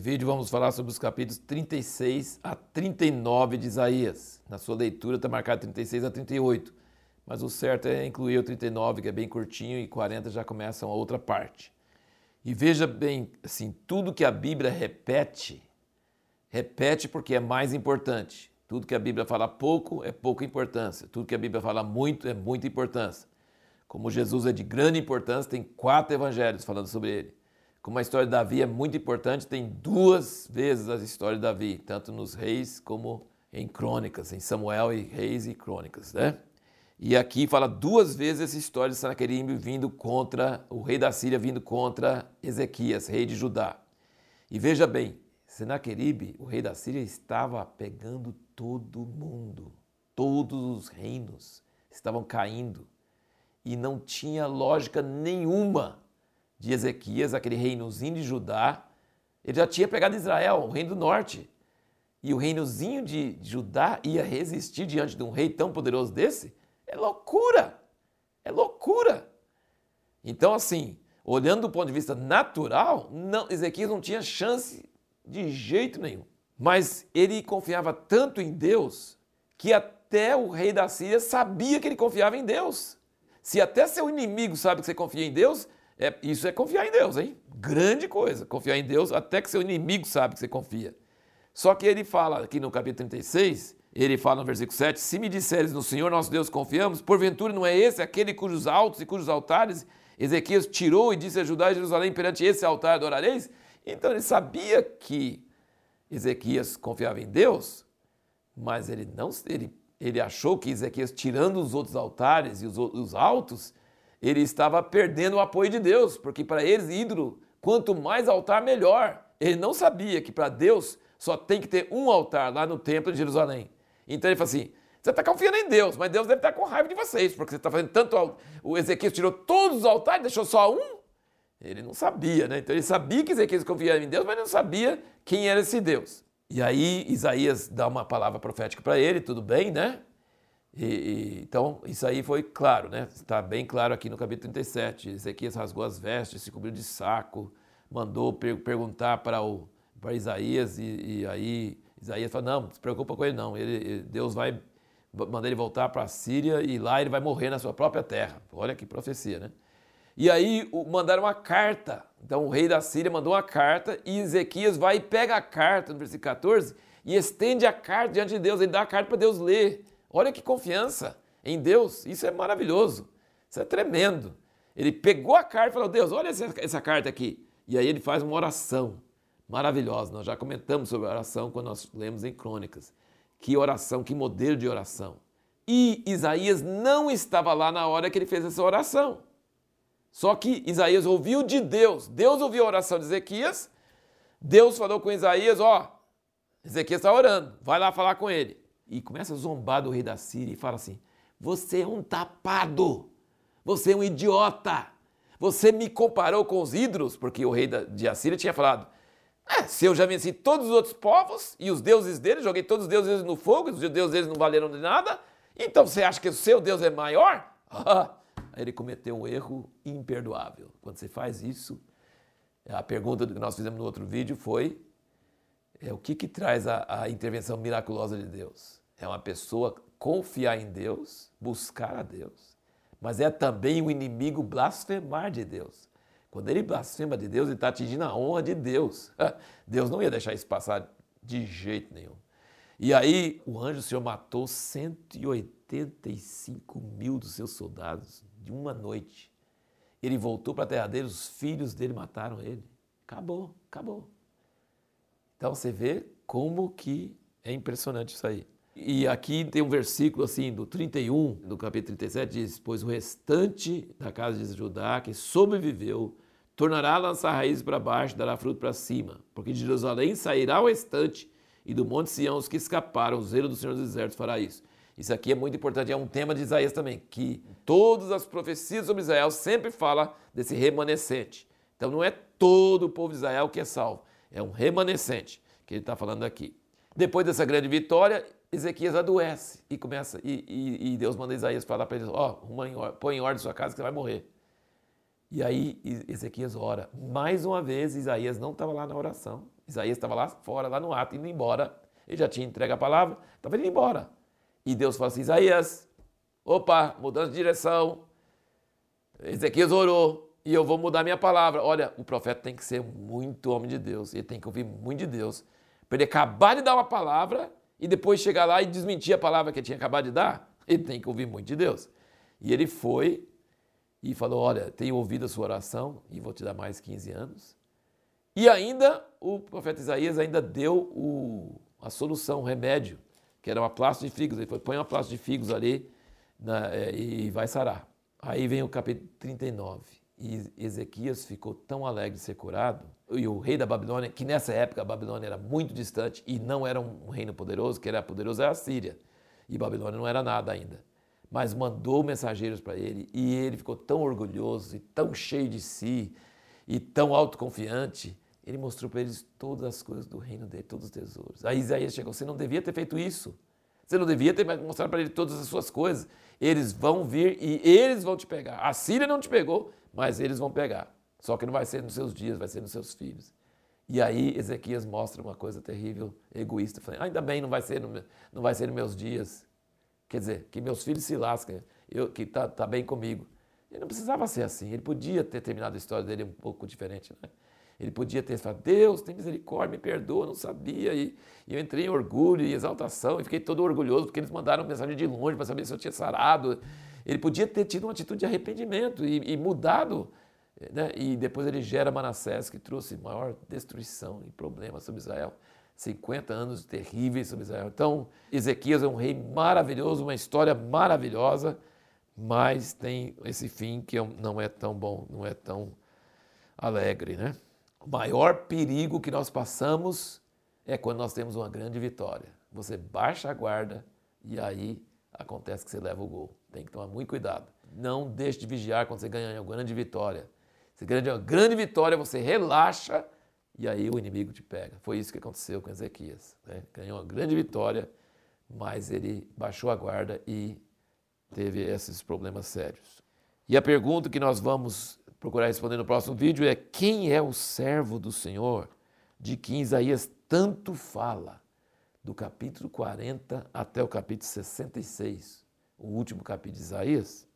vídeo vamos falar sobre os capítulos 36 a 39 de Isaías. Na sua leitura está marcado 36 a 38, mas o certo é incluir o 39, que é bem curtinho, e 40 já começa a outra parte. E veja bem, assim, tudo que a Bíblia repete, repete porque é mais importante. Tudo que a Bíblia fala pouco é pouca importância. Tudo que a Bíblia fala muito é muita importância. Como Jesus é de grande importância, tem quatro evangelhos falando sobre ele. Como a história de Davi é muito importante, tem duas vezes a história de Davi, tanto nos reis como em crônicas, em Samuel e reis e crônicas, né? E aqui fala duas vezes essa história de Sanaqueribe vindo contra, o rei da Síria vindo contra Ezequias, rei de Judá. E veja bem, Senaqueribe, o rei da Síria, estava pegando todo mundo, todos os reinos estavam caindo e não tinha lógica nenhuma de Ezequias, aquele reinozinho de Judá, ele já tinha pegado Israel, o reino do norte. E o reinozinho de Judá ia resistir diante de um rei tão poderoso desse? É loucura! É loucura! Então, assim, olhando do ponto de vista natural, não, Ezequias não tinha chance de jeito nenhum. Mas ele confiava tanto em Deus que até o rei da Síria sabia que ele confiava em Deus. Se até seu inimigo sabe que você confia em Deus, é, isso é confiar em Deus, hein? Grande coisa, confiar em Deus, até que seu inimigo sabe que você confia. Só que ele fala aqui no capítulo 36, ele fala no versículo 7: Se me disseres no Senhor nosso Deus confiamos, porventura não é esse aquele cujos altos e cujos altares Ezequias tirou e disse a Judá e Jerusalém perante esse altar adorareis? Então ele sabia que Ezequias confiava em Deus, mas ele não ele, ele achou que Ezequias tirando os outros altares e os, os altos, ele estava perdendo o apoio de Deus, porque para eles, ídolo, quanto mais altar, melhor. Ele não sabia que para Deus só tem que ter um altar lá no templo de Jerusalém. Então ele falou assim: você está confiando em Deus, mas Deus deve estar com raiva de vocês, porque você está fazendo tanto. O Ezequiel tirou todos os altares, deixou só um. Ele não sabia, né? Então ele sabia que Ezequiel confiava em Deus, mas não sabia quem era esse Deus. E aí Isaías dá uma palavra profética para ele, tudo bem, né? E, e, então, isso aí foi claro, né? Está bem claro aqui no capítulo 37. Ezequias rasgou as vestes, se cobriu de saco, mandou per perguntar para, o, para Isaías, e, e, aí Isaías falou: Não, não se preocupa com ele, não. Ele, Deus vai mandar ele voltar para a Síria e lá ele vai morrer na sua própria terra. Olha que profecia, né? E aí mandaram uma carta. Então o rei da Síria mandou uma carta e Ezequias vai e pega a carta, no versículo 14, e estende a carta diante de Deus. Ele dá a carta para Deus ler. Olha que confiança em Deus, isso é maravilhoso, isso é tremendo. Ele pegou a carta e falou: Deus, olha essa, essa carta aqui. E aí ele faz uma oração maravilhosa. Nós já comentamos sobre a oração quando nós lemos em Crônicas. Que oração, que modelo de oração. E Isaías não estava lá na hora que ele fez essa oração. Só que Isaías ouviu de Deus. Deus ouviu a oração de Ezequias. Deus falou com Isaías: Ó, Ezequias está orando, vai lá falar com ele e começa a zombar do rei da Síria e fala assim: Você é um tapado, você é um idiota, você me comparou com os ídolos, porque o rei de Assíria tinha falado: é, Se eu já venci todos os outros povos e os deuses deles, joguei todos os deuses no fogo, os deuses deles não valeram de nada, então você acha que o seu Deus é maior? Ele cometeu um erro imperdoável. Quando você faz isso, a pergunta que nós fizemos no outro vídeo foi: é, o que, que traz a, a intervenção miraculosa de Deus? É uma pessoa confiar em Deus, buscar a Deus, mas é também o inimigo blasfemar de Deus. Quando ele blasfema de Deus, ele está atingindo a honra de Deus. Deus não ia deixar isso passar de jeito nenhum. E aí o anjo do Senhor matou 185 mil dos seus soldados de uma noite. Ele voltou para a terra dele, os filhos dele mataram ele. Acabou, acabou. Então você vê como que é impressionante isso aí. E aqui tem um versículo assim, do 31, do capítulo 37, diz: Pois o restante da casa de Judá que sobreviveu tornará a lançar raízes para baixo, dará fruto para cima, porque de Jerusalém sairá o restante, e do monte Sião os que escaparam, o zelo do Senhor dos Exércitos fará isso. Isso aqui é muito importante, é um tema de Isaías também, que todas as profecias sobre Israel sempre fala desse remanescente. Então não é todo o povo de Israel que é salvo, é um remanescente que ele está falando aqui. Depois dessa grande vitória, Ezequias adoece e começa e, e, e Deus manda Isaías falar para ele: ó, oh, põe em ordem sua casa que você vai morrer. E aí Ezequias ora. Mais uma vez, Isaías não estava lá na oração. Isaías estava lá fora, lá no ato, indo embora. Ele já tinha entregue a palavra, estava indo embora. E Deus falou assim: Isaías, opa, mudança de direção. Ezequias orou e eu vou mudar minha palavra. Olha, o profeta tem que ser muito homem de Deus, ele tem que ouvir muito de Deus. Para ele acabar de dar uma palavra e depois chegar lá e desmentir a palavra que tinha acabado de dar, ele tem que ouvir muito de Deus. E ele foi e falou: Olha, tenho ouvido a sua oração e vou te dar mais 15 anos. E ainda o profeta Isaías ainda deu o, a solução, o remédio, que era uma plástica de figos. Ele falou: põe uma plástica de figos ali na, é, e vai sarar. Aí vem o capítulo 39. E Ezequias ficou tão alegre de ser curado. E o rei da Babilônia, que nessa época a Babilônia era muito distante e não era um reino poderoso, que era poderoso era a Síria. E Babilônia não era nada ainda mas mandou mensageiros para ele e ele ficou tão orgulhoso e tão cheio de si e tão autoconfiante. Ele mostrou para eles todas as coisas do reino dele, todos os tesouros. Aí Isaías chegou: Você não devia ter feito isso. Você não devia ter mostrado para ele todas as suas coisas. Eles vão vir e eles vão te pegar. A Síria não te pegou, mas eles vão pegar. Só que não vai ser nos seus dias, vai ser nos seus filhos. E aí Ezequias mostra uma coisa terrível, egoísta. Falei, ainda bem, não vai ser, no, não vai ser nos meus dias. Quer dizer, que meus filhos se lasquem, eu, que está tá bem comigo. Ele não precisava ser assim, ele podia ter terminado a história dele um pouco diferente. Né? Ele podia ter falado, Deus, tem misericórdia, me perdoa, não sabia. E, eu entrei em orgulho e exaltação e fiquei todo orgulhoso porque eles mandaram mensagem de longe para saber se eu tinha sarado. Ele podia ter tido uma atitude de arrependimento e, e mudado. Né? E depois ele gera Manassés, que trouxe maior destruição e problemas sobre Israel. 50 anos terríveis sobre Israel. Então, Ezequias é um rei maravilhoso, uma história maravilhosa, mas tem esse fim que não é tão bom, não é tão alegre, né? O maior perigo que nós passamos é quando nós temos uma grande vitória. Você baixa a guarda e aí acontece que você leva o gol. Tem que tomar muito cuidado. Não deixe de vigiar quando você ganha uma grande vitória. Você ganha uma grande vitória, você relaxa e aí o inimigo te pega. Foi isso que aconteceu com Ezequias. Né? Ganhou uma grande vitória, mas ele baixou a guarda e teve esses problemas sérios. E a pergunta que nós vamos procurar responder no próximo vídeo é: quem é o servo do Senhor de que Isaías tanto fala? Do capítulo 40 até o capítulo 66, o último capítulo de Isaías.